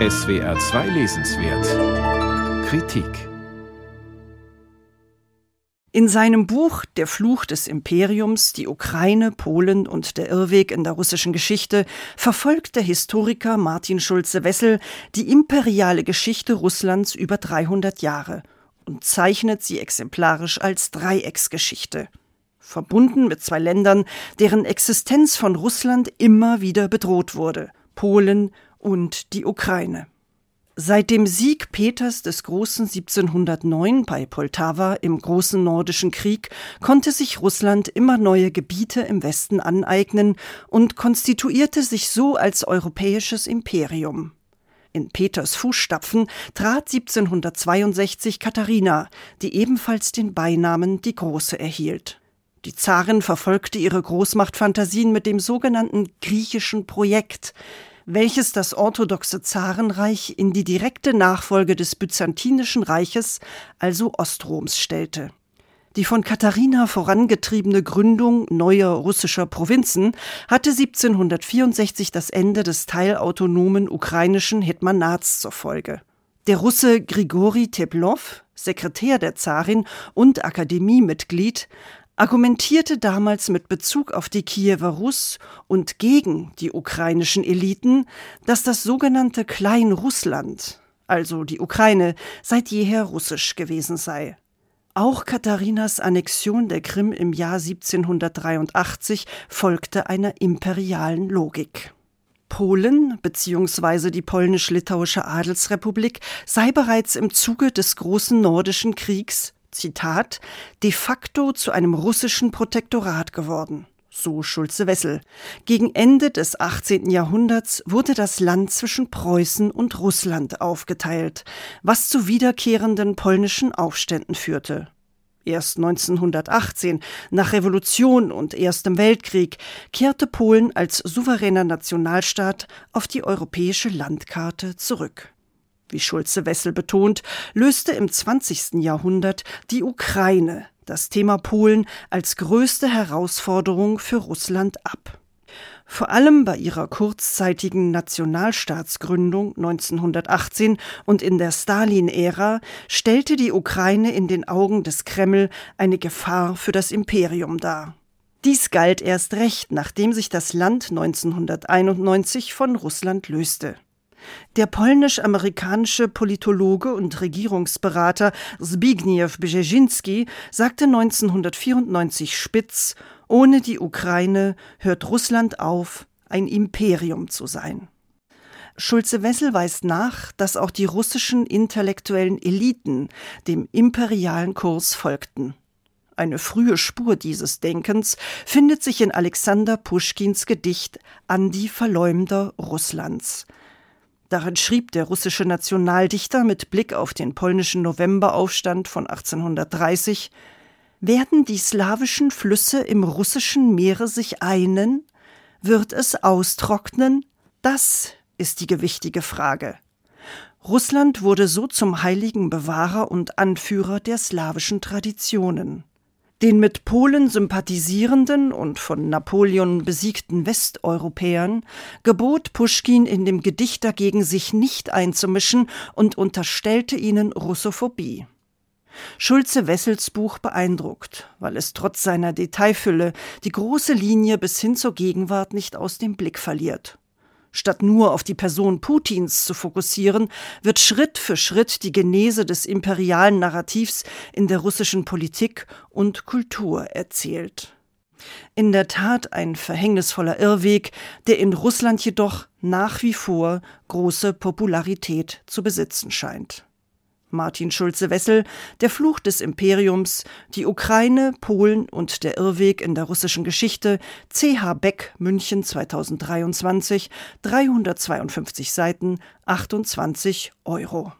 SWR 2 Lesenswert Kritik In seinem Buch Der Fluch des Imperiums, die Ukraine, Polen und der Irrweg in der russischen Geschichte verfolgt der Historiker Martin Schulze-Wessel die imperiale Geschichte Russlands über 300 Jahre und zeichnet sie exemplarisch als Dreiecksgeschichte. Verbunden mit zwei Ländern, deren Existenz von Russland immer wieder bedroht wurde. Polen und die Ukraine. Seit dem Sieg Peters des Großen 1709 bei Poltawa im Großen Nordischen Krieg konnte sich Russland immer neue Gebiete im Westen aneignen und konstituierte sich so als europäisches Imperium. In Peters Fußstapfen trat 1762 Katharina, die ebenfalls den Beinamen die Große erhielt. Die Zarin verfolgte ihre Großmachtfantasien mit dem sogenannten griechischen Projekt, welches das orthodoxe Zarenreich in die direkte Nachfolge des Byzantinischen Reiches, also Ostroms, stellte. Die von Katharina vorangetriebene Gründung neuer russischer Provinzen hatte 1764 das Ende des teilautonomen ukrainischen Hetmanats zur Folge. Der Russe Grigori Teplov, Sekretär der Zarin und Akademiemitglied, argumentierte damals mit Bezug auf die Kiewer Russ und gegen die ukrainischen Eliten, dass das sogenannte Kleinrussland, also die Ukraine, seit jeher russisch gewesen sei. Auch Katharinas Annexion der Krim im Jahr 1783 folgte einer imperialen Logik. Polen bzw. die polnisch-litauische Adelsrepublik sei bereits im Zuge des großen nordischen Kriegs Zitat, de facto zu einem russischen Protektorat geworden. So Schulze-Wessel. Gegen Ende des 18. Jahrhunderts wurde das Land zwischen Preußen und Russland aufgeteilt, was zu wiederkehrenden polnischen Aufständen führte. Erst 1918, nach Revolution und Erstem Weltkrieg, kehrte Polen als souveräner Nationalstaat auf die europäische Landkarte zurück wie Schulze-Wessel betont, löste im 20. Jahrhundert die Ukraine das Thema Polen als größte Herausforderung für Russland ab. Vor allem bei ihrer kurzzeitigen Nationalstaatsgründung 1918 und in der Stalin-Ära stellte die Ukraine in den Augen des Kreml eine Gefahr für das Imperium dar. Dies galt erst recht, nachdem sich das Land 1991 von Russland löste. Der polnisch-amerikanische Politologe und Regierungsberater Zbigniew Brzezinski sagte 1994 spitz, ohne die Ukraine hört Russland auf, ein Imperium zu sein. Schulze-Wessel weist nach, dass auch die russischen intellektuellen Eliten dem imperialen Kurs folgten. Eine frühe Spur dieses Denkens findet sich in Alexander Puschkins Gedicht An die Verleumder Russlands. Darin schrieb der russische Nationaldichter mit Blick auf den polnischen Novemberaufstand von 1830 Werden die slawischen Flüsse im russischen Meere sich einen? Wird es austrocknen? Das ist die gewichtige Frage. Russland wurde so zum heiligen Bewahrer und Anführer der slawischen Traditionen. Den mit Polen sympathisierenden und von Napoleon besiegten Westeuropäern gebot Puschkin in dem Gedicht dagegen sich nicht einzumischen und unterstellte ihnen Russophobie. Schulze Wessels Buch beeindruckt, weil es trotz seiner Detailfülle die große Linie bis hin zur Gegenwart nicht aus dem Blick verliert. Statt nur auf die Person Putins zu fokussieren, wird Schritt für Schritt die Genese des imperialen Narrativs in der russischen Politik und Kultur erzählt. In der Tat ein verhängnisvoller Irrweg, der in Russland jedoch nach wie vor große Popularität zu besitzen scheint. Martin Schulze-Wessel, Der Fluch des Imperiums, die Ukraine, Polen und der Irrweg in der russischen Geschichte, CH Beck, München 2023, 352 Seiten, 28 Euro.